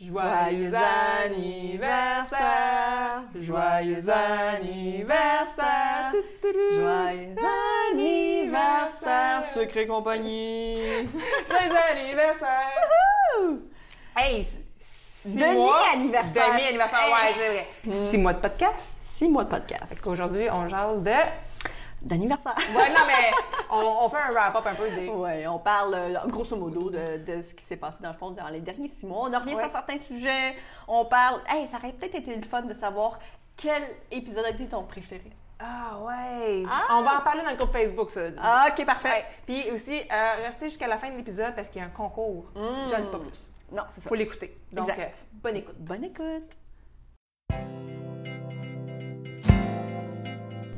Joyeux anniversaire, joyeux anniversaire, Joyeux anniversaire, Secret Compagnie! joyeux anniversaire. Hey, s- six Demi mois- anniversaire. Demi anniversaire, Hey. ouais, c'est vrai. Six mois de podcast. Six mois de podcast. Parce qu'aujourd'hui, on jase de. D'anniversaire. Ouais, non, mais on, on fait un wrap-up un peu des. Ouais, on parle euh, grosso modo de, de ce qui s'est passé dans le fond dans les derniers six mois. On en revient Ouais. sur certains sujets. On parle. Hey, ça aurait peut-être été le fun de savoir quel épisode a été ton préféré. Ah, ouais. Ah. On va en parler dans le groupe Facebook, ça. Ah, ok, parfait. Ouais. Puis aussi, euh, restez jusqu'à la fin de l'épisode parce qu'il y a un concours. Mm. J'en dis pas plus. Non, c'est ça. Faut l'écouter. Donc, Exact. euh, bonne écoute. Bonne écoute.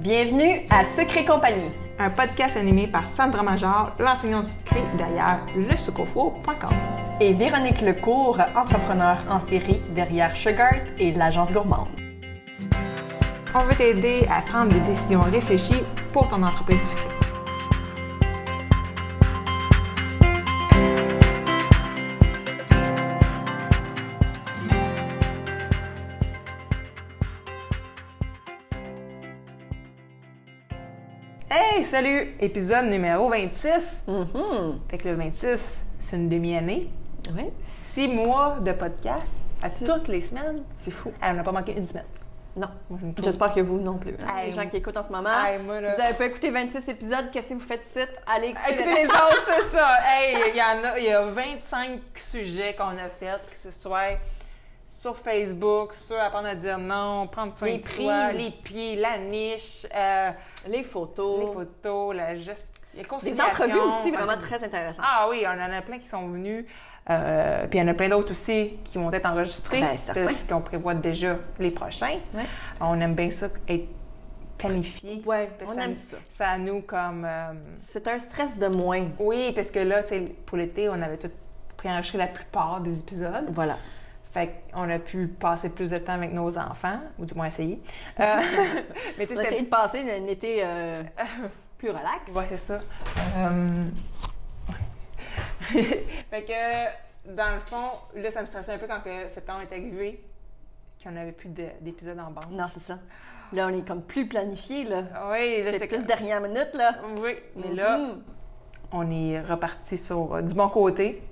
Bienvenue à Secret Compagnie. Un podcast animé par Sandra Major, l'enseignante du secret derrière lesucofo.com. Et Véronique Lecourt, entrepreneur en série derrière Sugart et l'agence gourmande. On veut t'aider à prendre des décisions réfléchies pour ton entreprise sucrée. Salut! Épisode numéro 26. Mhm. Fait que le 26, c'est une demi-année. Oui, Six mois de podcast à Six. toutes les semaines. c'est fou. Ah, on n'a pas manqué une semaine. Non. J'espère que vous non plus. hein. Les gens qui écoutent en ce moment. Moi, si vous n'avez pas écouté 26 épisodes, qu'est-ce que vous faites ici? Allez écouter Écoutez le les autres, c'est ça. Hey, il y en a, il y a 25 sujets qu'on a fait, que ce soit sur Facebook, sur apprendre à dire non, prendre soin Les de prix. soi, les prix, la niche, euh, Les photos. les photos, la gestion, Des entrevues aussi vraiment très intéressantes. Ah oui, on en a plein qui sont venus. Euh, puis il y en a plein d'autres aussi qui vont être enregistrés. Ben, parce qu'on prévoit déjà les prochains. Ouais. On aime bien ça, être planifié. Parce on que aime ça. Ça nous comme... euh, C'est un stress de moins. oui, parce que là, tu sais, pour l'été, on avait tout préenregistré la plupart des épisodes. Voilà. Fait qu'on a pu passer plus de temps avec nos enfants, ou du moins essayer. Euh, mais tu On sais, a essayé de passer un été euh, plus relax. Ouais, c'est ça. Euh, fait que, dans le fond, là, ça me stressait un peu quand que septembre est arrivé, qu'on n'avait plus de- d'épisodes en bande. Non, c'est ça. Là, on est comme plus planifié, là. Oui, là, C'est plus comme- dernière minute, là. Oui, mais là, Mhm. on est reparti sur euh, du bon côté.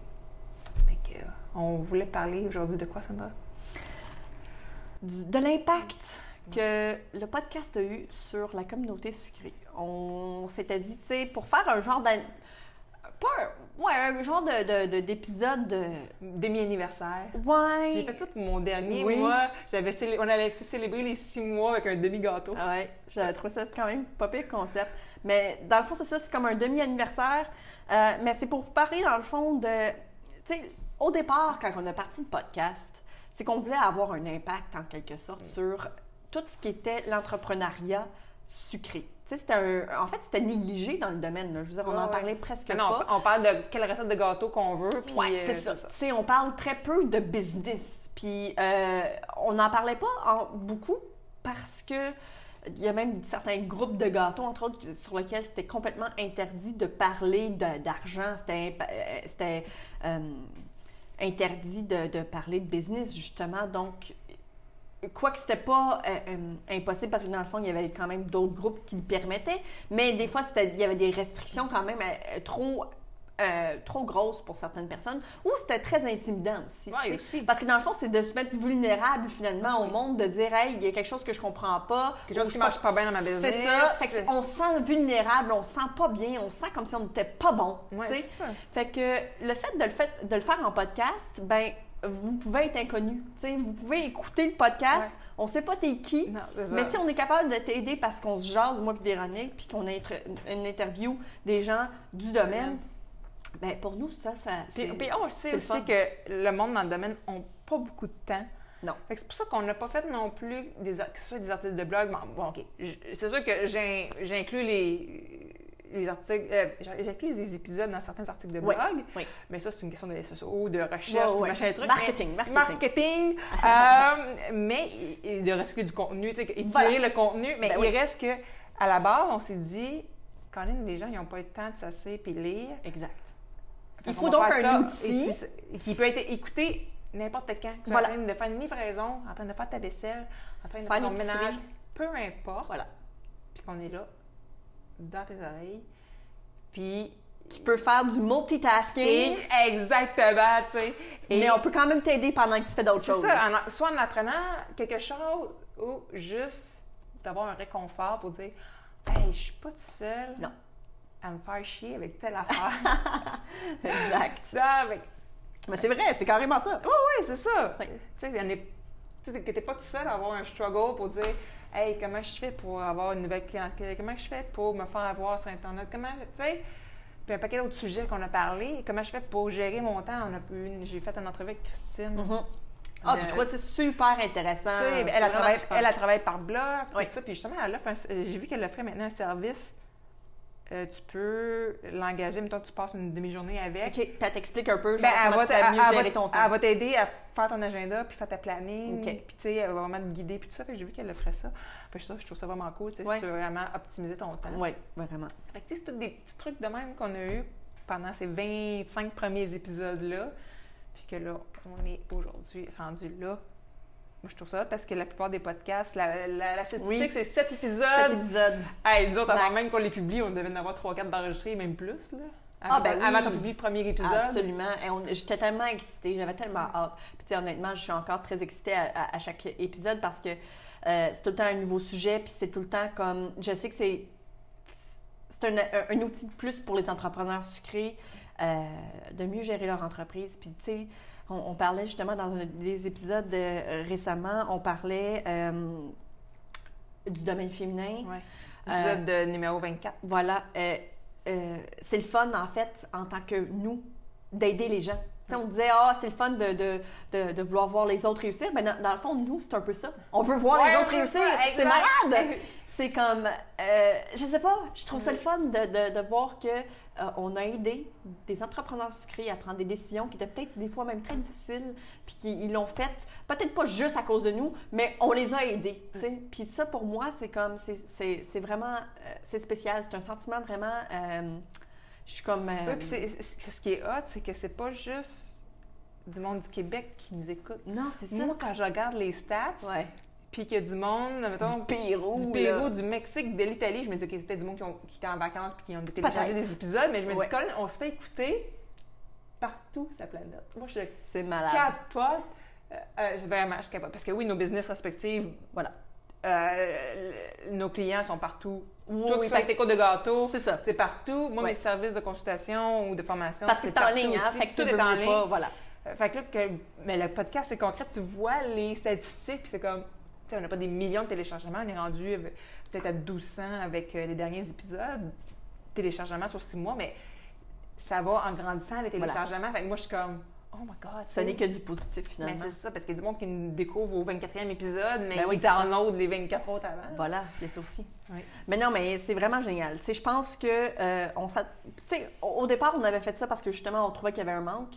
On voulait parler aujourd'hui de quoi, Sandra? Du- de l'impact que le podcast a eu sur la communauté sucrée. On s'était dit, tu sais, pour faire un genre d'an- Pas un... Ouais, un genre de, de- de- d'épisode de... Demi-anniversaire. Ouais. J'ai fait ça pour mon dernier Oui. mois. J'avais célé- on allait célébrer les six mois avec un demi-gâteau. Ah ouais, j'avais trouvé ça quand même pas pire concept. Mais dans le fond, c'est ça, c'est comme un demi-anniversaire. Euh, mais c'est pour vous parler, dans le fond, de. Tu sais, au départ, quand on a parti le podcast, c'est qu'on voulait avoir un impact, en quelque sorte, sur tout ce qui était l'entrepreneuriat sucré. Un. En fait, c'était négligé dans le domaine. là. Je veux dire, on Ouais, en ouais. parlait presque non, pas. on parle de quelle recette de gâteau qu'on veut. Ouais, euh, c'est ça. On parle très peu de business. Puis euh, on n'en parlait pas en- beaucoup parce que il y a même certains groupes de gâteaux, entre autres, sur lesquels c'était complètement interdit de parler d'argent. C'était, euh, interdit de, parler de business, justement. Donc, Quoique c'était pas euh, euh, impossible parce que dans le fond, il y avait quand même d'autres groupes qui le permettaient, mais des fois, il y avait des restrictions quand même euh, trop, euh, trop grosses pour certaines personnes, ou c'était très intimidant aussi. Ouais, aussi. Parce que dans le fond, c'est de se mettre vulnérable finalement au monde, de dire, hey, il y a quelque chose que je comprends pas. Quelque chose qui marche pas bien dans ma business. C'est ça. Fait on se sent vulnérable, on se sent pas bien, on se sent comme si on n'était pas bon. Ouais, ça. Fait que le fait de le, fait, de le faire en podcast, ben vous pouvez être inconnu. Vous pouvez écouter le podcast, Ouais. on sait pas t'es qui, Non, mais si on est capable de t'aider parce qu'on se jase, moi et Véronique, puis qu'on a une interview des gens du domaine, ben pour nous, ça, ça Puis, c'est- puis on sait aussi fun. que le monde dans le domaine n'a pas beaucoup de temps. Non. C'est pour ça qu'on n'a pas fait non plus des, que ce soit des articles de blog. Bon, bon, OK. C'est sûr que j'inclus les, les articles, euh, j'inclus les épisodes dans certains articles de Oui, blog. oui. Mais ça, c'est une question de sociaux, de recherche, Ouais, de machin truc. Marketing, mais- marketing. marketing, euh, mais et de recycler du contenu, tu sais, étirer Voilà. le contenu. Mais Ben il oui. reste que, à la base, on s'est dit, quand même, les gens, ils n'ont pas eu le temps de s'asseoir puis lire. Exact. Il faut donc un ça, outil. c'est- qui peut être écouté n'importe quand. Tu es Voilà. en train de faire une livraison, en train de faire ta vaisselle, en train de Faire ton ménage, peu importe. Voilà. Puis qu'on est là, dans tes oreilles. Puis. Tu peux faire du multitasking, exactement, tu sais. Et mais on peut quand même t'aider pendant que tu fais d'autres c'est choses. ça, en- soit en apprenant quelque chose ou juste d'avoir un réconfort pour dire Hey, je suis pas toute seule Non. À me faire chier avec telle affaire. exact. Ça, avec Mais c'est vrai, c'est carrément ça. Oui, oui, c'est ça. Oui. Tu sais, tu que t'es pas tout seul à avoir un struggle pour dire Hey, comment je fais pour avoir une nouvelle clientèle? Comment je fais pour me faire avoir sur Internet? Comment, tu sais, puis un paquet d'autres sujets qu'on a parlé. Comment je fais pour gérer mon temps? J'ai fait une entrevue avec Christine. Mhm. Ah, De- je trouve ça super intéressant. C'est elle, elle a travaillé par blog, Oui. tout ça. Puis justement, un- j'ai vu qu'elle offrait maintenant un service. Euh, tu peux l'engager, mettons, tu passes une demi-journée avec. OK, puis elle t'explique un peu genre, Ben, elle comment va tu mieux gérer ton temps. Elle va t'aider à faire ton agenda, puis faire ta planning. OK. Puis, tu sais, elle va vraiment te guider, puis tout ça. Fait que j'ai vu qu'elle offrait ça. Fait que ça, je trouve ça vraiment cool, tu sais, Ouais. si tu veux vraiment optimiser ton temps. Oui, vraiment. Fait que, tu sais, c'est tous des petits trucs de même qu'on a eu pendant ces 25 premiers épisodes-là. Puis que là, on est aujourd'hui rendu là. Moi, je trouve ça parce que la plupart des podcasts, la, la, la statistique, Oui. c'est 7 Cet épisodes. épisode. Hey, nous autres, avant même qu'on les publie, on devait en avoir 3-4 d'enregistrés, même plus. Là. Ah, ben oui. avant qu'on publie le premier épisode. Absolument. Et J'étais tellement excitée, j'avais tellement hâte. Puis, tu sais, honnêtement, je suis encore très excitée à, à- à chaque épisode parce que euh, c'est tout le temps un nouveau sujet, puis c'est tout le temps comme. Je sais que c'est. C'est un, un- un outil de plus pour les entrepreneurs sucrés euh, de mieux gérer leur entreprise. Puis, tu sais, on, on parlait justement dans un des épisodes euh, récemment, on parlait euh, du domaine féminin. Ouais. Euh, Épisode de numéro 24. Voilà. c'est le fun, en fait, en tant que nous, d'aider les gens. On disait, ah, c'est le fun de, de, de, de vouloir voir les autres réussir. Mais dans, dans le fond, nous, c'est un peu ça. On veut voir Ouais, les autres réussir. C'est malade! C'est comme, euh, je sais pas, je trouve ça le fun de, de, de voir que euh, on a aidé des entrepreneurs sucrés à prendre des décisions qui étaient peut-être des fois même très difficiles, puis qu'ils l'ont fait, peut-être pas juste à cause de nous, mais on les a aidés. sais. Puis ça, pour moi, c'est comme, c'est- vraiment, euh, c'est spécial. C'est un sentiment vraiment, euh, je suis comme... Oui, puis ce qui est hot, c'est que c'est pas juste du monde du Québec qui nous écoute. non, c'est ça. Moi, quand je regarde les stats, Ouais. Puis qu'il y a du monde, mettons, Du Pérou. du Pérou, du Mexique, de l'Italie, je me dis, OK, c'était du monde qui, ont- qui était en vacances puis qui ont téléchargé des épisodes, mais je me Ouais. dis, Colin, on se fait écouter partout sur la planète. Moi, je C'est malade. capote. Euh, euh, vraiment, je capote. Parce que oui, nos business respectifs, Voilà. euh, le- nos clients sont partout. Oui, Toi oui, qui fais fait tes cours de gâteau, C'est ça. c'est partout. Moi, Ouais. mes services de consultation ou de formation, Parce que c'est en ligne, hein? Fait que tout est en ligne. pas, voilà. Euh, Fait que là, que- mais le podcast, c'est concret. Tu vois les statistiques, puis c'est comme, on n'a pas des millions de téléchargements. On est rendu euh, peut-être à 1200 avec euh, les derniers épisodes. Téléchargements sur six mois, mais ça va en grandissant, les téléchargements. Fait que moi, je suis comme, oh my God. Ce n'est que du positif, Mais finalement. c'est ça, parce qu'il y a du monde qui nous découvre au 24e épisode, mais Ben oui, ils download les 24 autres avant. Voilà, ça aussi. Oui. Mais non, mais c'est vraiment génial. Tu sais, je pense que euh, on au au départ, on avait fait ça parce que justement, on trouvait qu'il y avait un manque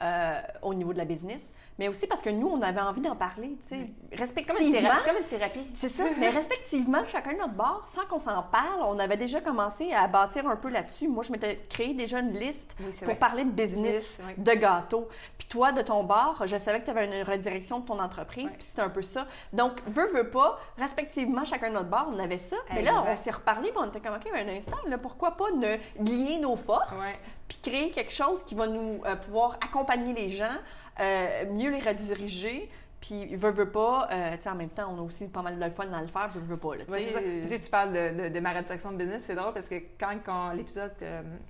euh, au niveau de la business, mais aussi parce que nous, on avait envie d'en parler, tu sais, C'est comme, une respectivement. thérapie, c'est comme une thérapie. C'est ça, mais respectivement, chacun de notre bord, sans qu'on s'en parle, on avait déjà commencé à bâtir un peu là-dessus. Moi, je m'étais créé déjà une liste Oui, pour vrai. parler de business, oui. de gâteaux. Puis toi, de ton bord, je savais que tu avais une redirection de ton entreprise, puis c'était un peu ça. Donc, veux, veux pas, respectivement, chacun de notre bord, on avait ça. Mais là, on s'est reparlé, puis on était comme, OK, mais un instant, là, pourquoi pas ne lier nos forces? Puis créer quelque chose qui va nous euh, pouvoir accompagner les gens, euh, mieux les rediriger. Puis, veut, veut pas, euh, tu sais, en même temps, on a aussi pas mal de fun dans le faire, veut, veut pas, là, tu Ouais, sais. Tu sais, tu parles de, de- de ma redirection de business, c'est drôle parce que quand, quand l'épisode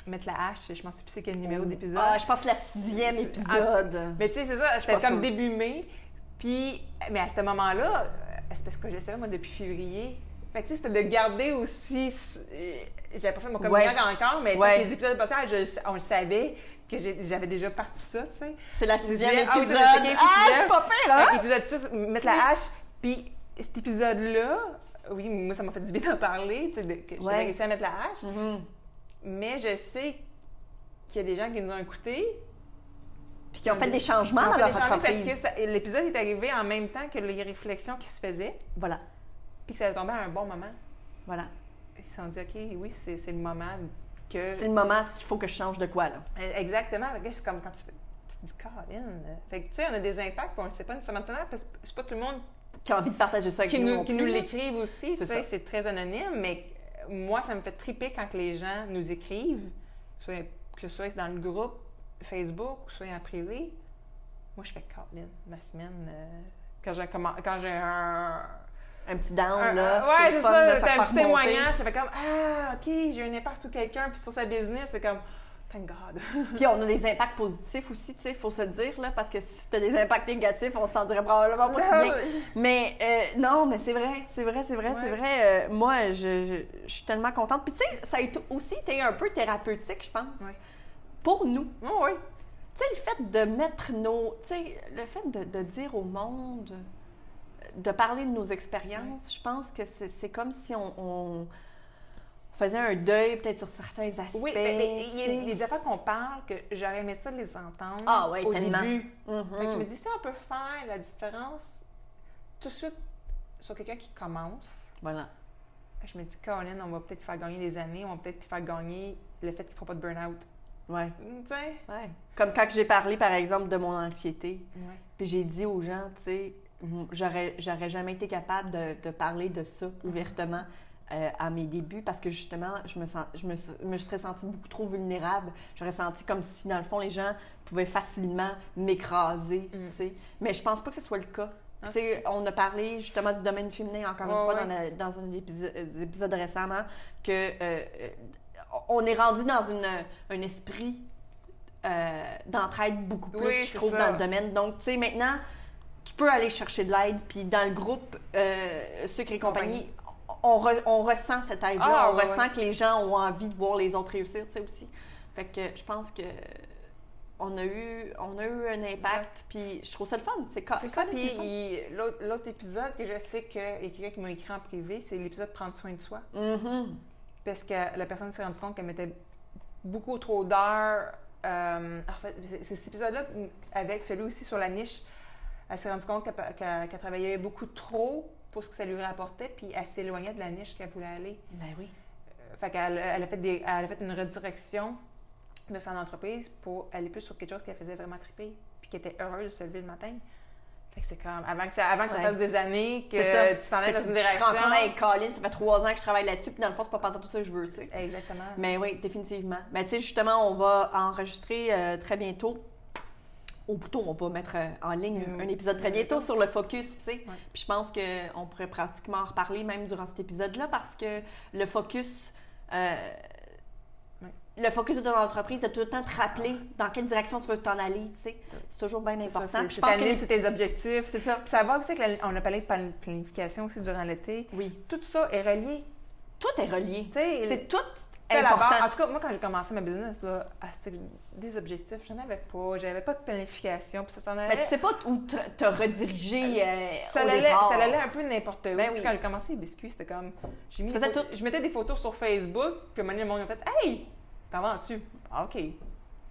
Mettre la hache, je m'en suis plus c'est quel numéro d'épisode. Ah, je pense que la sixième épisode. Mais tu sais, c'est ça, c'était comme début mai. Puis, mais à ce moment-là, c'est parce que j'essayais, moi, depuis février. Fait que c'était de garder aussi. euh, J'avais pas fait mon Ouais. encore, mais Ouais. les épisodes passés, je on le savait que j'avais déjà parti ça, tu sais. C'est la sixième. Ah épisode. le Ah, suis pas pire, Fait hein? que Épisode 6, mettre la hache. Puis cet épisode-là, oui, moi, ça m'a fait du bien d'en parler, tu sais, que j'ai Ouais. réussi à mettre la hache. Mhm. Mais je sais qu'il y a des gens qui nous ont écoutés. Puis qui ont fait des changements dans fait leur entreprise. parce que l'épisode est arrivé en même temps que les réflexions qui se faisaient, Voilà, puis que ça a tombé à un bon moment. voilà. Ils se sont dit, OK, oui, c'est le moment que. C'est le moment qu'il faut que je change de quoi, là. Euh, Exactement. Que C'est comme quand tu, fais- tu tu dis, Colin. Fait que, tu sais, on a des impacts, puis on ne sait pas nécessairement parce que c'est pas tout le monde Qui a envie de partager ça avec qui nous. qui nous l'écrivent aussi. C'est Tu sais, ça. c'est très anonyme, mais moi, ça me fait triper quand que les gens nous écrivent, soit- que ce soit dans le groupe Facebook, soit en privé. Moi, je fais Colin, ma semaine. euh, quand j'ai commen- quand j'ai un. Un petit down, un- là. ouais, c'est ça, c'est un petit témoignage. Ça fait comme Ah, OK, j'ai eu un impact sur quelqu'un, puis sur sa business, c'est comme Thank God. Puis on a des impacts positifs aussi, tu sais, il faut se dire, là, parce que si t'as des impacts négatifs, on s'en dirait probablement pas si bien. Mais euh, non, mais c'est vrai, c'est vrai, c'est vrai, c'est vrai. Euh, moi, je, je- je suis tellement contente. Puis tu sais, ça a été aussi été un peu thérapeutique, je pense, Ouais. pour nous. Oh, oui. Tu sais, le fait de mettre nos... Tu sais, le fait de, de dire au monde, de parler de nos expériences, je pense que c'est comme si on, on faisait un deuil peut-être sur certains aspects. Oui, mais mais il y a tu sais. il y a des affaires qu'on parle que j'aurais aimé ça les entendre Ah ouais, au tellement. début. Mhm. Que je me dis, si on peut faire la différence tout de suite sur quelqu'un qui commence, Voilà. je me dis, Colin, on va peut-être faire gagner des années, on va peut-être faire gagner le fait qu'il ne faut pas de burn-out. Ouais. Tu sais? Ouais. Comme quand j'ai parlé, par exemple, de mon anxiété, Ouais. puis j'ai dit aux gens, tu sais, j'aurais, j'aurais jamais été capable de, de parler de ça ouvertement euh, à mes débuts parce que justement, je me, sens, je me, me serais sentie beaucoup trop vulnérable. J'aurais senti comme si, dans le fond, les gens pouvaient facilement m'écraser, Mm. Mais je pense pas que ce soit le cas. Ah, on a parlé justement du domaine féminin encore une fois ouais. dans, la- dans un épisode, des épisodes récemment que euh, on est rendu dans une, un esprit euh, d'entraide beaucoup plus, Oui, je trouve, ça. dans le domaine. Donc, tu sais, maintenant, tu peux aller chercher de l'aide, puis dans le groupe euh, Sucre et compagnie, on, re- on ressent cette aide-là, Ah, on ouais, ressent ouais. que les gens ont envie de voir les autres réussir, tu sais, aussi. Fait que je pense que on a eu, on a eu un impact, puis je trouve ça le fun. C'est ça, puis l'autre épisode que je sais qu'il y a quelqu'un qui m'a écrit en privé, c'est l'épisode Prendre soin de soi. Mhm. Parce que la personne s'est rendue compte qu'elle mettait beaucoup trop d'heures. euh, en fait, c'est- c'est cet épisode-là, avec celui aussi sur la niche, elle s'est rendue compte qu'elle qu'elle- qu'elle travaillait beaucoup trop pour ce que ça lui rapportait, puis elle s'éloignait de la niche qu'elle voulait aller. Ben oui. Euh, Fait qu'elle elle a, fait des- elle a fait une redirection de son entreprise pour aller plus sur quelque chose qu'elle faisait vraiment triper, puis qui était heureuse de se lever le matin. Fait que c'est comme, avant que ça, avant que ça fasse des années que ça. tu t'en ailles dans une tu direction. rends compte avec Colin, ça fait trois ans que je travaille là-dessus, puis dans le fond, c'est pas pendant tout ça que je veux, tu sais. Exactement. Mais oui, définitivement. Mais tu sais, justement, on va enregistrer euh, très bientôt. Ou plutôt, on va mettre euh, en ligne Mm. un épisode très bientôt sur le focus, tu sais. Ouais. Puis je pense qu'on pourrait pratiquement en reparler même durant cet épisode-là parce que le focus. euh, Ouais. Le focus de ton entreprise, de tout le temps te rappeler dans quelle direction tu veux t'en aller, tu sais. C'est toujours bien C'est ça, important. c'est- Puis je pense que c'est tes objectifs. C'est ça. Puis ça va aussi que la- on a parlé de plan- planification aussi durant l'été. Oui. Tout ça est relié. Tout est relié. Tu sais, C'est tout c'est base. En important. tout cas, moi, quand j'ai commencé ma business, là, ah, des objectifs. J'en avais pas. J'avais pas de planification. Puis ça s'en allait. Mais tu sais pas où te, rediriger euh, ça, au allait, départ. ça allait un peu n'importe où. Ben oui. Quand j'ai commencé les biscuits, c'était comme. J'ai mis Je mettais des photos sur Facebook, puis à un moment donné, le monde a fait Hey, t'en vends-tu? Ah, OK.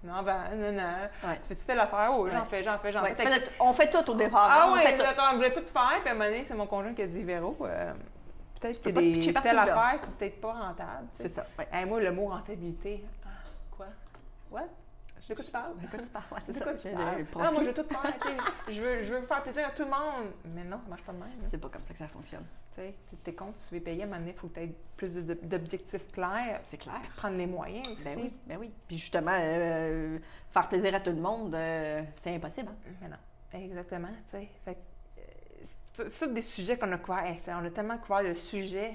Non, ben, non, non. Ouais. Tu fais-tu telle affaire? Oh, j'en Ouais. fais, j'en fais, j'en Ouais, fais. on fait tout au départ. Ah hein, oui, d'accord, on voulait tout faire, puis à un moment donné, c'est mon conjoint qui a dit Véro, euh, peut-être que des, telle là. affaire, c'est peut-être pas rentable. C'est ça. Ouais. Hey, moi, le mot rentabilité, ah, quoi? What? De quoi tu parles? De quoi tu parles? Ouais, c'est De ça. quoi tu parles? le Ah, moi, je veux tout faire, je, veux, je veux faire plaisir à tout le monde. Mais non, ça marche pas de même. C'est pas comme ça que ça fonctionne. Tu sais, t'es compte, si tu veux payer, à un moment donné, il faut que tu aies plus d'objectifs clairs, C'est clair. prendre les moyens aussi. Ben oui, ben oui. Puis justement, euh, faire plaisir à tout le monde, euh, c'est impossible. hein. Mais non, exactement, tu sais. Fait euh, c'est tous des sujets qu'on a couverts. On a tellement couvert de sujets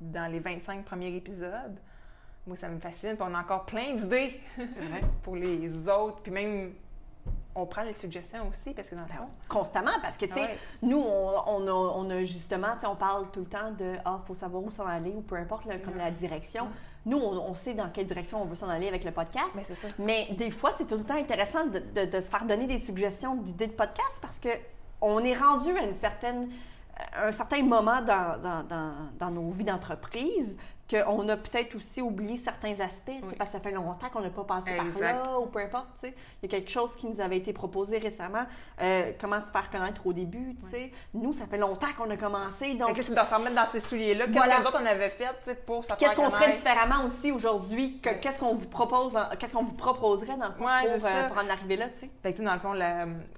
dans les 25 premiers épisodes. Moi, ça me fascine. Puis on a encore plein d'idées pour les autres. Puis même, on prend les suggestions aussi, parce que dans le fond... Constamment, parce que, tu sais, Ouais. nous, on, on a, on a justement, tu sais, on parle tout le temps de Ah, faut savoir où s'en aller, ou peu importe, là, comme Ouais. la direction. Ouais. Nous, on, on sait dans quelle direction on veut s'en aller avec le podcast. Mais ça. Mais des fois, c'est tout le temps intéressant de, de- de se faire donner des suggestions d'idées de podcast parce que on est rendu à une certaine, un certain moment dans, dans, dans- dans nos vies d'entreprise qu'on a peut-être aussi oublié certains aspects, Oui. parce que ça fait longtemps qu'on n'a pas passé par là, ou peu importe, tu sais. Il y a quelque chose qui nous avait été proposé récemment, euh, comment se faire connaître au début. Nous, ça fait longtemps qu'on a commencé, donc c'est de se remettre dans ces souliers-là? Qu'est-ce Voilà. que nous autres, on avait fait pour se faire qu'est-ce qu'on ferait différemment aussi aujourd'hui? Que- Qu'est-ce qu'on vous propose, en- qu'est-ce qu'on vous proposerait, dans le fond, Ouais, pour, euh, pour en arriver là, tu sais? Fait que, dans le fond,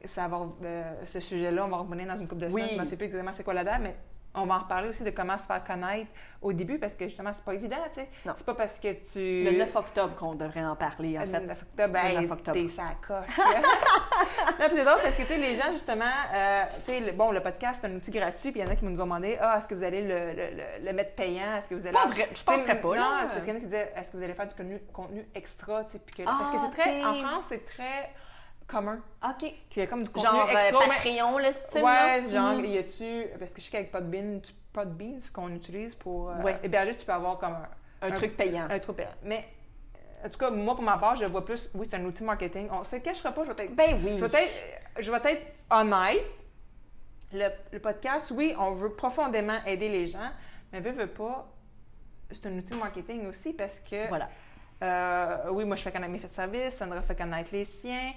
ça va, euh, ce sujet-là, on va revenir dans une couple de semaines. Oui. Je ne sais plus exactement c'est quoi la date, mais on va en reparler aussi de comment se faire connaître au début parce que justement, c'est pas évident, tu sais. Non. C'est pas parce que tu. Le 9 octobre qu'on devrait en parler, en Le fait. 9 octobre, ben, Le 9 octobre. t'es sa coche. là. non, puis c'est drôle parce que, tu sais, les gens, justement, euh, tu sais, le- bon, le podcast, c'est un outil gratuit, puis il y en a qui nous ont demandé, ah, est-ce que vous allez le, le- le- le mettre payant? Est-ce que vous allez. Pas vrai, je penserais pas, Non, c'est parce qu'il y en a qui disaient, est-ce que vous allez faire du contenu, contenu extra, tu sais, que- Ah, parce que c'est très. En France, c'est très commun. OK. Qu'il y a comme du contenu Genre euh, extra. Patreon, le style, Ouais, là? genre, Mhm. y a-tu. Parce que je sais qu'avec Podbean, tu- Podbean, ce qu'on utilise pour euh, Ouais. héberger, tu peux avoir comme un, Un truc payant. un truc payant. Mais, euh, en tout cas, moi, pour ma part, je vois plus. Oui, c'est un outil marketing. On se cachera pas, je vais être. Ben oui. Je vais être, je vais être honnête. Le, le podcast, oui, on veut profondément aider les gens, mais veut, veut pas, c'est un outil marketing aussi parce que. Voilà. euh, oui, moi, je fais connaître mes faits de service, Sandra fait connaître les siens.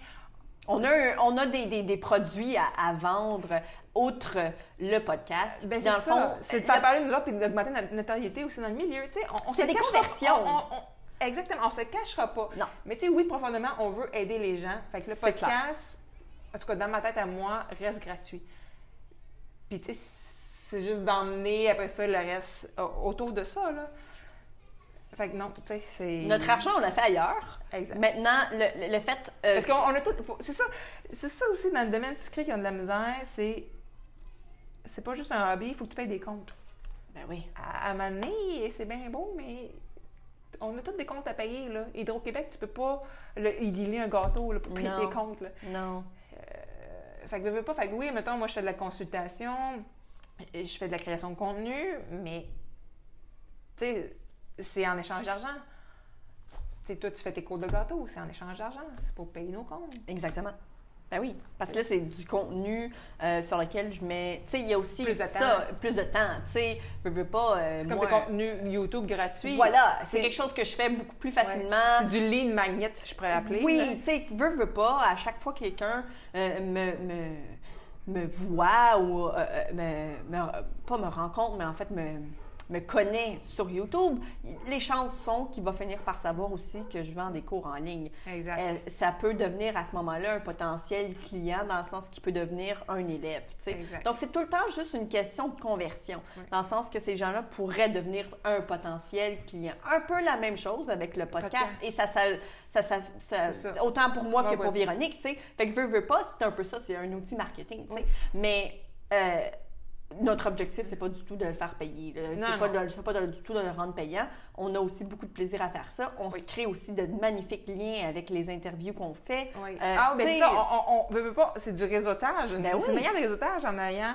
On a, un- on a des, des- des produits à, à vendre outre le podcast. Ben, dans le fond, c'est de faire parler de nous autres et d'augmenter notre notoriété aussi dans le milieu. On, on C'est des conversions. on- on- exactement, on se cachera pas. Non. Mais tu sais, oui, profondément, on veut aider les gens. Fait que le clair. podcast, en tout cas, dans ma tête à moi, reste gratuit. Puis tu sais, c'est juste d'emmener après ça le reste euh, autour de ça, là. Fait que non, tu sais, c'est... notre argent, on l'a fait ailleurs. Exact. Maintenant, le, le- le fait. euh, Parce qu'on on a tout... C'est ça, c'est ça aussi dans le domaine sucré qui a de la misère, c'est... C'est pas juste un hobby, il faut que tu payes des comptes. Ben oui. à, à un moment donné, c'est bien beau, mais on a tous des comptes à payer. Là. Hydro-Québec, tu peux pas le, y dealer un gâteau là, pour payer tes comptes. Là. Non. Euh, fait que veux, veux pas. Fait que oui, mettons, moi, je fais de la consultation, je fais de la création de contenu, mais tu sais, c'est en échange d'argent. Tu sais, toi, tu fais tes cours de gâteau, c'est en échange d'argent. C'est pour payer nos comptes. Exactement. Ben oui, parce que là, c'est du contenu euh, sur lequel je mets. Tu sais, il y a aussi Plus de ça, temps. plus de temps. Tu sais, je veux pas. euh, C'est comme moi, des contenus YouTube gratuits. Voilà, c'est C'est- quelque chose que je fais beaucoup plus Ouais. facilement. C'est du lead magnet, si je pourrais appeler. Oui, tu sais, veux, veux pas, à chaque fois que quelqu'un euh, me, me, me voit ou me, me- pas me rencontre, mais en fait me, me connaît sur YouTube, les chances sont qu'il va finir par savoir aussi que je vends des cours en ligne. Exact. Euh, ça peut devenir à ce moment-là un potentiel client dans le sens qu'il peut devenir un élève. Donc, c'est tout le temps juste une question de conversion, Oui. dans le sens que ces gens-là pourraient devenir un potentiel client. Un peu la même chose avec le podcast, Podcast. et ça, ça, ça, ça- autant pour moi que pour. Véronique. Fait que veux, veux pas, c'est un peu ça, c'est un outil marketing. Oui. Mais euh, notre objectif, c'est pas du tout de le faire payer. C'est pas, de- c'est pas de- du tout de le rendre payant. On a aussi beaucoup de plaisir à faire ça. On se crée aussi de magnifiques liens avec les interviews qu'on fait. Oui. Euh, ah, ben tu sais- ça, on, veut, pas, c'est du réseautage. Ben c'est oui. de réseautage en ayant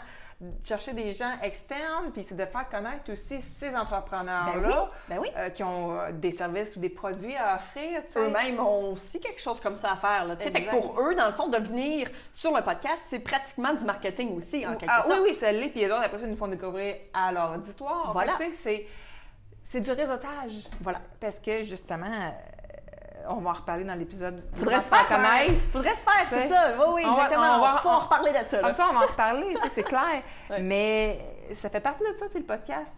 chercher des gens externes, puis c'est de faire connaître aussi ces entrepreneurs-là Ben oui, ben oui. euh, qui ont euh, des services ou des produits à offrir. Eux-mêmes ont aussi quelque chose comme ça à faire. Là, fait que pour eux, dans le fond, de venir sur le podcast, c'est pratiquement du marketing aussi, en quelque Ah, oui, sorte. oui, ça l'est, puis les autres, après ça, ils nous font découvrir à leur auditoire. Voilà. C'est du réseautage. Voilà. Parce que, justement, euh, on va en reparler dans l'épisode. Faudrait se faire connaître. Faudrait se faire, c'est ça. Oui, oui, on va- exactement. on va- faut en reparler de ça. là. Comme ça, on va en reparler, tu sais, c'est clair. Ouais. Mais ça fait partie de ça, c'est le podcast.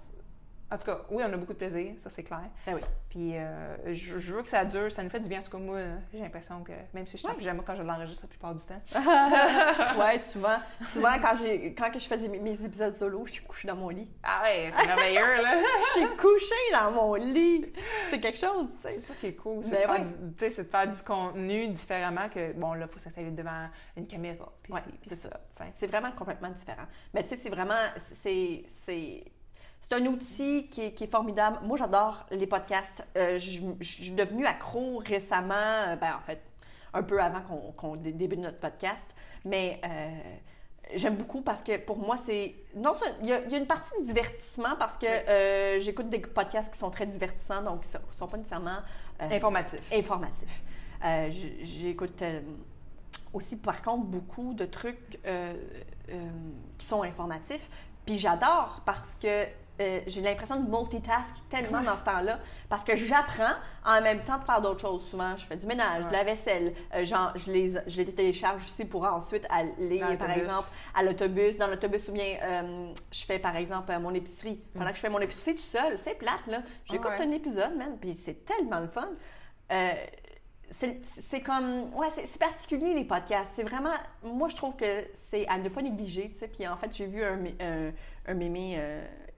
En tout cas, oui, on a beaucoup de plaisir, ça c'est clair. Ben oui. Puis euh, je, je veux que ça dure, ça nous fait du bien. En tout cas, moi, j'ai l'impression que même si je suis en pyjama quand je l'enregistre la plupart du temps. ouais, souvent, souvent quand, j'ai, quand je faisais mes, mes épisodes solo, je suis couchée dans mon lit. Ah ouais, c'est merveilleux, là! Je suis couchée dans mon lit. C'est quelque chose, tu sais. C'est ça qui est cool, c'est Ben de, ouais. de faire du contenu différemment que, bon, là, il faut s'installer devant une caméra. Puis Ouais, c'est, ça. C'est vraiment complètement différent. Mais tu sais, c'est vraiment. C'est. C'est... Un outil qui est, qui est formidable. Moi, j'adore les podcasts. Euh, je, je suis devenue accro récemment, euh, ben, en fait, un peu avant qu'on, dé- débute notre podcast. Mais euh, j'aime beaucoup parce que pour moi, c'est. Non, il y, a, il y a une partie de divertissement parce que euh, j'écoute des podcasts qui sont très divertissants, donc qui ne sont pas nécessairement Informatif. informatif. Euh, j- J'écoute aussi, par contre, beaucoup de trucs qui sont informatifs. Puis j'adore parce que euh, j'ai l'impression de multitask tellement dans ce temps-là parce que j'apprends en même temps de faire d'autres choses. Souvent, je fais du ménage, de la vaisselle, euh, genre, je les, je les télécharge aussi pour ensuite aller, par exemple, à l'autobus. Dans l'autobus, ou bien euh, je fais, par exemple, mon épicerie. Pendant que je fais mon épicerie tout seul, c'est plate, là. J'écoute Ouais. un épisode, man, puis c'est tellement le fun. C'est comme ouais c'est particulier les podcasts c'est vraiment moi je trouve que c'est à ne pas négliger tu sais puis en fait j'ai vu un, un, un mémé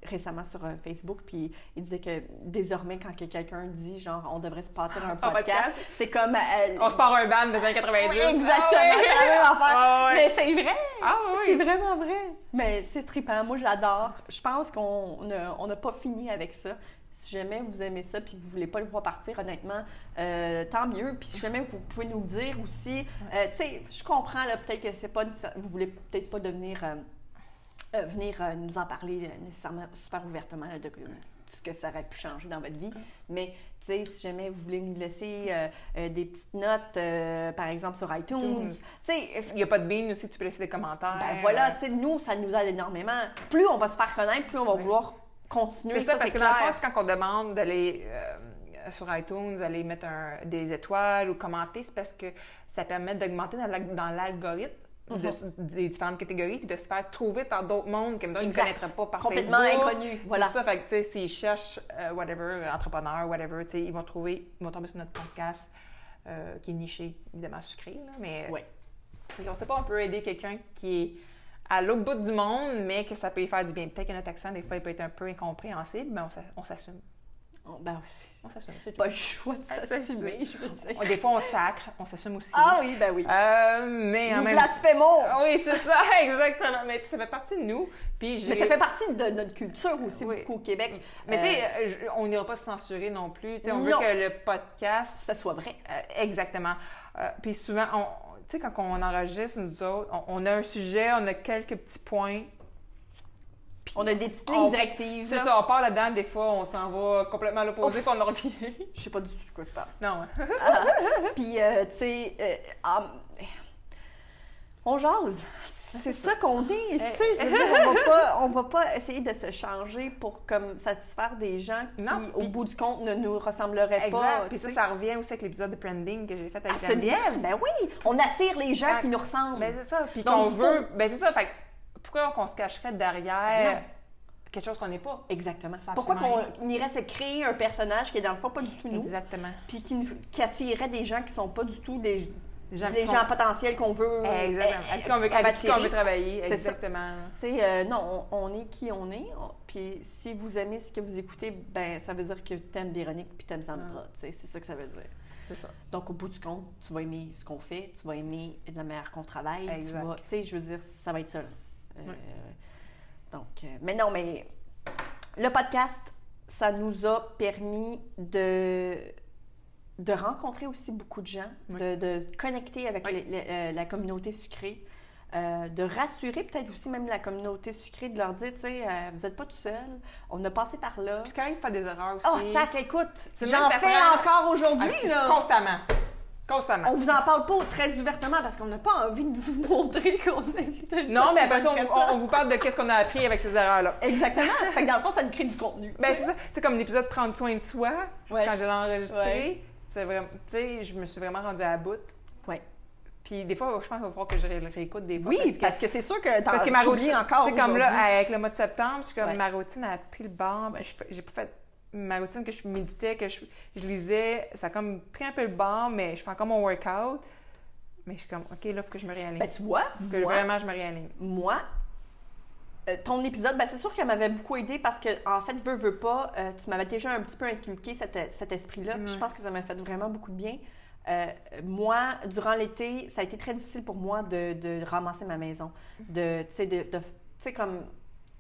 récemment sur euh, Facebook puis il disait que désormais quand que quelqu'un dit genre on devrait se partir un podcast podcast? c'est comme euh, On se part un band des années 90. oui, exactement Ah ouais. c'est la même affaire. Ah mais c'est vrai. Ah c'est vraiment vrai. Mais c'est trippant. Moi j'adore. Je pense qu'on n'a on pas fini avec ça. Si jamais vous aimez ça puis que vous voulez pas le voir partir, honnêtement, euh, tant mieux. Puis si jamais vous pouvez nous le dire aussi, euh, tu sais, je comprends là, peut-être que c'est pas, vous voulez peut-être pas devenir, euh, venir euh, nous en parler euh, nécessairement super ouvertement là, de de ce que ça aurait pu changer dans votre vie. Mais tu sais, si jamais vous voulez nous laisser des petites notes, par exemple sur iTunes, Mhm. tu sais, Il n'y a pas de bean aussi, tu peux laisser des commentaires. ben voilà, tu sais, nous, ça nous aide énormément. Plus on va se faire connaître, plus on va Oui. vouloir continuer. C'est ça, parce que dans le clair. fond, quand on demande d'aller sur iTunes, d'aller mettre un- des étoiles ou commenter, c'est parce que ça permet d'augmenter dans l'algorithme de- des différentes catégories puis de se faire trouver par d'autres mondes que mettons, ils ne connaîtraient pas par Complètement Facebook. inconnu, voilà. C'est ça, fait que, tu sais, s'ils cherchent euh, whatever, entrepreneur, whatever, tu sais, ils vont trouver, ils vont tomber sur notre podcast euh, qui est niché, évidemment sucré, là, mais Ouais. qu'on sait pas, on peut aider quelqu'un qui est à l'autre bout du monde, mais que ça peut y faire du bien. Peut-être que notre accent, des fois, il peut être un peu incompréhensible, mais on on s'assume. Oh, Ben, On s'assume, pas le choix de Ah, s'assumer, je veux dire. On- Des fois, on sacre, on s'assume aussi. Ah oui, ben oui. Euh, mais en même blasphémons! Ah Oui, c'est ça, exactement. Mais ça fait partie de nous. Puis Mais ça fait partie de notre culture aussi, Oui. beaucoup au Québec. Mais tu sais, Euh, euh, on n'ira pas se censurer non plus. On veut que le podcast ça soit vrai. Euh, exactement. Puis souvent, on, tu sais, quand on enregistre, nous autres, on, on a un sujet, on a quelques petits points. Puis On a des petites on- lignes directives. C'est ça, on part là-dedans, des fois, on s'en va complètement à l'opposé, puis on en revient. Je sais pas du tout de quoi tu parles. non. Puis, euh, tu sais, euh, ah, on jase. C'est ça qu'on est. Tu sais, je veux dire, on va pas, on va pas essayer de se changer pour comme satisfaire des gens qui, Non, au puis- bout du compte, ne nous ressembleraient pas. Exact. Puis tu ça, ça revient aussi avec l'épisode de branding que j'ai fait avec Absolument. Geneviève. Ben oui, on attire les gens qui nous ressemblent. Ben c'est ça. Puis qu'on faut- veut. Ben c'est ça. Fait pourquoi qu'on se cacherait derrière Non. quelque chose qu'on n'est pas? Exactement. Pourquoi qu'on irait se créer un personnage qui est dans le fond pas du tout nous, Exactement. puis qui, qui attirerait des gens qui sont pas du tout des, gens gens potentiels qu'on veut. Exactement. Avec qui on veut, avec qui on veut travailler. Exactement. Tu sais, euh, non, on, on est qui on est. on- Puis si vous aimez ce que vous écoutez, ben ça veut dire que t'aimes Véronique puis t'aimes Sandra. Tu sais, c'est ça que ça veut dire. C'est ça. Donc au bout du compte, tu vas aimer ce qu'on fait, tu vas aimer de la manière qu'on travaille. Tu Exact. vas- tu sais, je veux dire, ça va être ça. là. Euh. Donc, euh, mais non, mais le podcast, ça nous a permis de de rencontrer aussi beaucoup de gens, Oui. de, de connecter avec Oui. les- les- euh, la communauté sucrée, euh, de rassurer peut-être aussi même la communauté sucrée, de leur dire, tu sais, euh, vous n'êtes pas tout seul, on a passé par là. Puis quand il fait des erreurs aussi. Oh, sac, écoute, j'en même fais encore aujourd'hui, Ah, là. Constamment. Constamment. On vous en parle pas très ouvertement parce qu'on n'a pas envie de vous montrer qu'on est Non, mais après ça, on, on- vous parle de qu'est-ce qu'on a appris avec ces erreurs-là. Exactement. fait que dans le fond, ça nous crée du contenu. Ben, c'est ça. C'est comme l'épisode Prendre soin de soi, Ouais. quand je l'ai enregistré. Ouais. C'est vraiment. Tu sais, je me suis vraiment rendue à bout. Ouais. Puis des fois, je pense qu'il va falloir que je le réécoute des fois. Oui, parce que, c'est sûr que Parce que ma routine, encore tu sais, comme là, avec le mois de septembre, je suis comme, Ouais. ma routine a pris le bord, fais- j'ai pas fait ma routine que je méditais, que je, je lisais, ça a comme pris un peu le bord, mais je fais encore mon workout. Mais je suis comme, OK, là, il faut que je me réaligne. Ben, tu vois, Faut que moi, vraiment je me réaligne. moi, euh, ton épisode, ben, c'est sûr qu'elle m'avait beaucoup aidé parce que, en fait, veux, veux pas, euh, tu m'avais déjà un petit peu inculqué cet, cet esprit-là. Je pense que ça m'a fait vraiment beaucoup de bien. Euh, moi, durant l'été, ça a été très difficile pour moi de, de ramasser ma maison. De, tu sais, de, de- tu sais, comme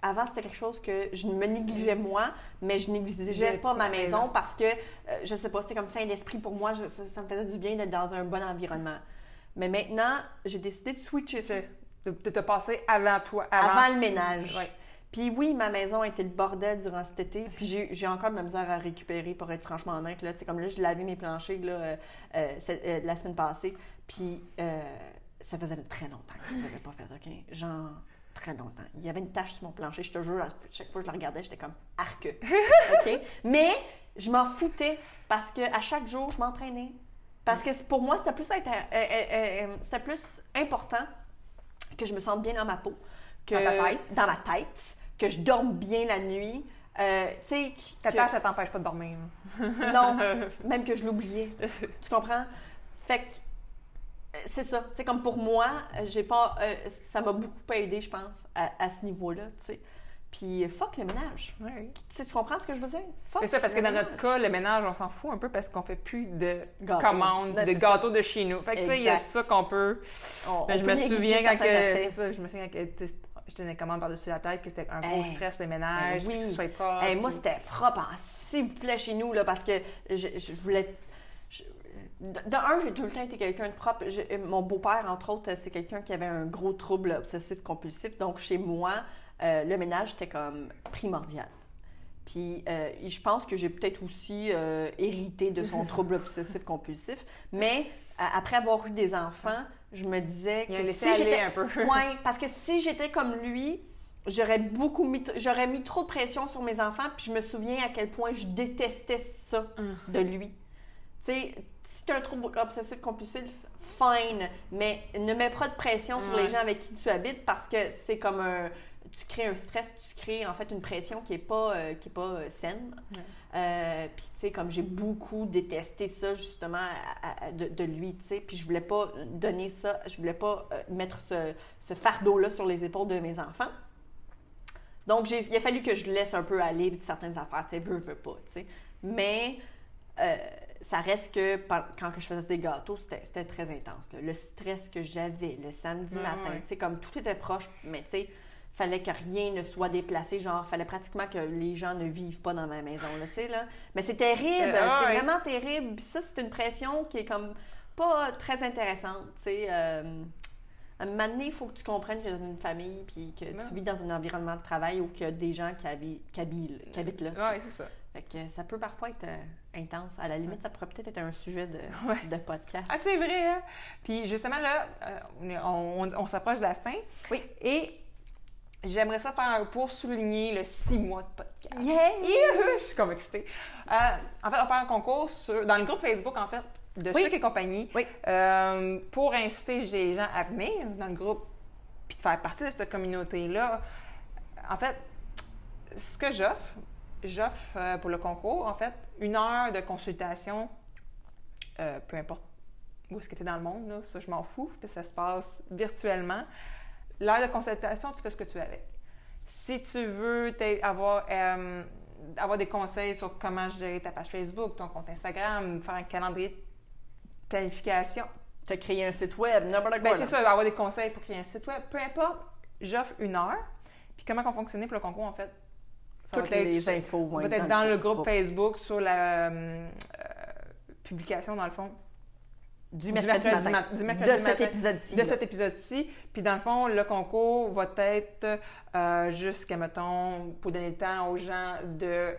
avant, c'était quelque chose que je me négligeais moi, mais je négligeais pas ma maison parce que, euh, je sais pas, c'était comme saint d'esprit pour moi. je- ça, ça me faisait du bien d'être dans un bon environnement. Mais maintenant, j'ai décidé de switcher ça De, de te passer avant toi. Avant, avant, le ménage. Ouais. Puis oui, ma maison a été le bordel durant cet été. Puis j'ai encore de la misère à récupérer, pour être franchement honnête. Là. Tu sais, comme là, j'ai lavé mes planchers là, euh, euh, la semaine passée. Puis ça faisait très longtemps que je ne pas fait, OK? Genre très longtemps. Il y avait une tache sur mon plancher, je te jure, à chaque fois que je la regardais, j'étais comme arc. OK? Mais je m'en foutais parce que à chaque jour, je m'entraînais. Parce que pour moi, c'était plus, intér- euh, euh, euh, c'était plus important que je me sente bien dans ma peau, que Dans ta tête. dans ma tête, que je dorme bien la nuit. Euh, tu sais, Ta que- tâche, ça t'empêche pas de dormir. non, même que je l'oubliais. Tu comprends? Fait que c'est ça. Tu sais, comme pour moi, j'ai pas. euh, ça m'a beaucoup aidé, je pense, à, à ce niveau-là, tu sais. Puis euh, fuck le ménage. Ouais. Tu, comprends ce que je veux dire? Fuck C'est ça, parce que dans notre ménage. cas, le ménage, on s'en fout un peu parce qu'on fait plus de Gâteaux. commandes, Ouais, de ça. gâteaux de chez nous. Fait que, tu sais, il y a ça qu'on peut. On- Ben, on je peut me souviens quand que. ça, je me souviens quand je tenais commande par-dessus la tête, que c'était un gros Hey. stress, le ménage, Ben oui. que propre. Hey, moi, c'était propre, hein, s'il vous plaît, chez nous, là, parce que je, je voulais. je- de, de un, j'ai tout le temps été quelqu'un de propre. Je- mon beau-père, entre autres, c'est quelqu'un qui avait un gros trouble obsessif-compulsif. Donc, chez moi, euh, le ménage, c'était comme primordial. Puis, euh, je pense que j'ai peut-être aussi euh, hérité de son trouble obsessif-compulsif. Mais, après avoir eu des enfants, je me disais Il a que laisser si j'étais un peu. oui, parce que si j'étais comme lui, j'aurais beaucoup mis, j'aurais mis trop de pression sur mes enfants, puis je me souviens à quel point je détestais ça Hum. de lui. Tu sais, si tu as un trouble obsessif compulsif, fine, mais ne mets pas de pression sur les gens avec qui tu habites parce que c'est comme un tu crées un stress, tu crées en fait une pression qui est pas euh, qui est pas euh, saine. Ouais. Euh, puis tu sais comme j'ai beaucoup détesté ça justement à- à- de, de lui, tu sais, puis je voulais pas donner ça, je voulais pas mettre ce, ce fardeau là sur les épaules de mes enfants. Donc j'ai il a fallu que je laisse un peu aller de certaines affaires, tu sais, veux veux pas, tu sais. Mais euh, ça reste que quand je faisais des gâteaux, c'était très intense. là. Le stress que j'avais le samedi Ouais, matin, ouais. tu sais, comme tout était proche, mais tu sais, fallait que rien ne soit déplacé, genre, fallait pratiquement que les gens ne vivent pas dans ma maison, là, tu sais, là. Mais c'est terrible, Euh, ah c'est ouais. vraiment terrible. Ça, c'est une pression qui est comme pas très intéressante, tu sais. euh, à un moment donné, il faut que tu comprennes que tu es dans une famille, puis que tu vis dans un environnement de travail où qu'il y a des gens qui habitent, qui habitent, qui habitent là. Ouais, c'est ça. Fait que ça peut parfois être euh, intense. À la limite, ça pourrait peut-être être un sujet de, Ouais. de podcast. Ah, c'est vrai, hein? Puis justement, là, euh, on, s'approche de la fin. Oui. Et j'aimerais ça faire pour souligner le six mois de podcast. Yeah! Je suis comme excitée. Euh, en fait, on va faire un concours sur, dans le groupe Facebook, en fait, de Oui. Sucre et compagnie, Oui. euh, pour inciter les gens à venir dans le groupe puis de faire partie de cette communauté-là. En fait, ce que j'offre, j'offre euh, pour le concours, en fait, une heure de consultation, euh, peu importe où est-ce que tu es dans le monde, là, ça je m'en fous, ça se passe virtuellement. L'heure de consultation, tu fais ce que tu veux avec. Si tu veux avoir, avoir des conseils sur comment gérer ta page Facebook, ton compte Instagram, faire un calendrier planification, T'as créé un site web, n'importe quoi. ben, c'est ça, avoir des conseils pour créer un site web, peu importe, j'offre une heure. Puis comment on fonctionne pour le concours, en fait? Ça Toutes être- les infos vont va être être dans le groupe Facebook sur la euh, publication, dans le fond, du du mercredi, matin. du mercredi de cet matin. épisode-ci. de cet épisode-ci. Puis dans le fond, le concours va être euh, jusqu'à, mettons, pour donner le temps aux gens de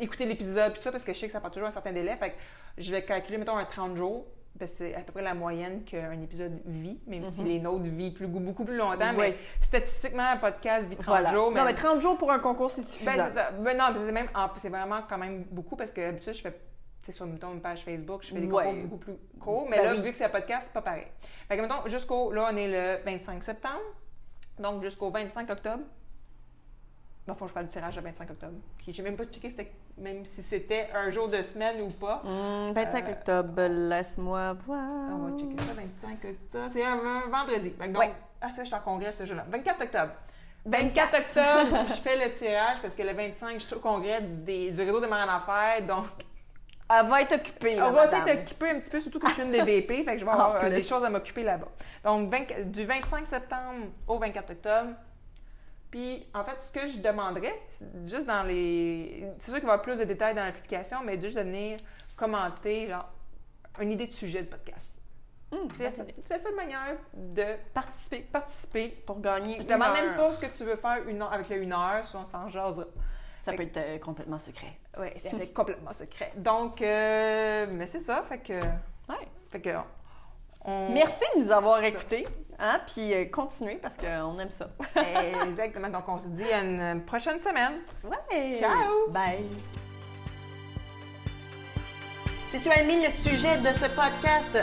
écouter l'épisode, puis tout ça, parce que je sais que ça prend toujours un certain délai. Fait que je vais calculer, mettons, un 30 jours. parce que c'est à peu près la moyenne qu'un épisode vit, même si Mhm. les nôtres vivent plus, beaucoup plus longtemps. Oui. Mais statistiquement, un podcast vit 30 Voilà. jours. Non, mais 30 jours pour un concours, c'est Ben, suffisant. c'est ça. Ben, non, c'est même, c'est vraiment quand même beaucoup parce que d'habitude, je fais, tu sais, sur mettons, une page Facebook, je fais des Ouais. concours beaucoup plus courts. Mais Ben là, oui. vu que c'est un podcast, c'est pas pareil. Fait que, mettons, jusqu'au, là, on est le 25 septembre. Donc, jusqu'au 25 octobre. Dans le fond, je fais le tirage le 25 octobre. Puis, j'ai même pas checké c'était- même si c'était un jour de semaine ou pas. Hum, 25 Euh, octobre, laisse-moi voir. On va checker ça, 25 octobre. C'est un, un vendredi. Donc, Ouais. Ah, ça, je suis en congrès ce jour-là. 24 octobre. 24 octobre, je fais le tirage parce que le 25, je suis au congrès des- du réseau des marins d'affaires. Donc, Elle va être occupée, on va madame. peut-être occuper un petit peu, surtout que je suis une des VP. fait que je vais En avoir euh, des choses à m'occuper là-bas. Donc, 20 du 25 septembre au 24 octobre. Puis, en fait, ce que je demanderais, c'est juste dans les. C'est sûr qu'il va y avoir plus de détails dans l'application, mais juste de venir commenter, genre, une idée de sujet de podcast. Hum, C'est la seule manière de Participer participer. pour gagner Je une te demande même pas ce que tu veux faire une heure, avec le une heure, si on s'en jasera. Ça peut être euh, complètement secret. Oui, c'est complètement secret. Donc, euh, mais c'est ça, fait que. Ouais. Fait que. On- Merci de nous avoir écoutés. Hein? Puis euh, continuez parce qu'on aime ça. Exactement. Donc, on se dit à une prochaine semaine. Ouais. Ciao. Bye. Si tu as aimé le sujet de ce podcast,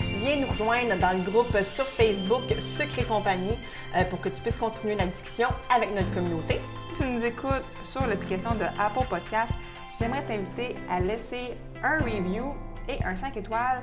viens nous rejoindre dans le groupe sur Facebook Secret Compagnie euh, pour que tu puisses continuer la discussion avec notre communauté. Si tu nous écoutes sur l'application de Apple Podcast, j'aimerais t'inviter à laisser un review et un 5 étoiles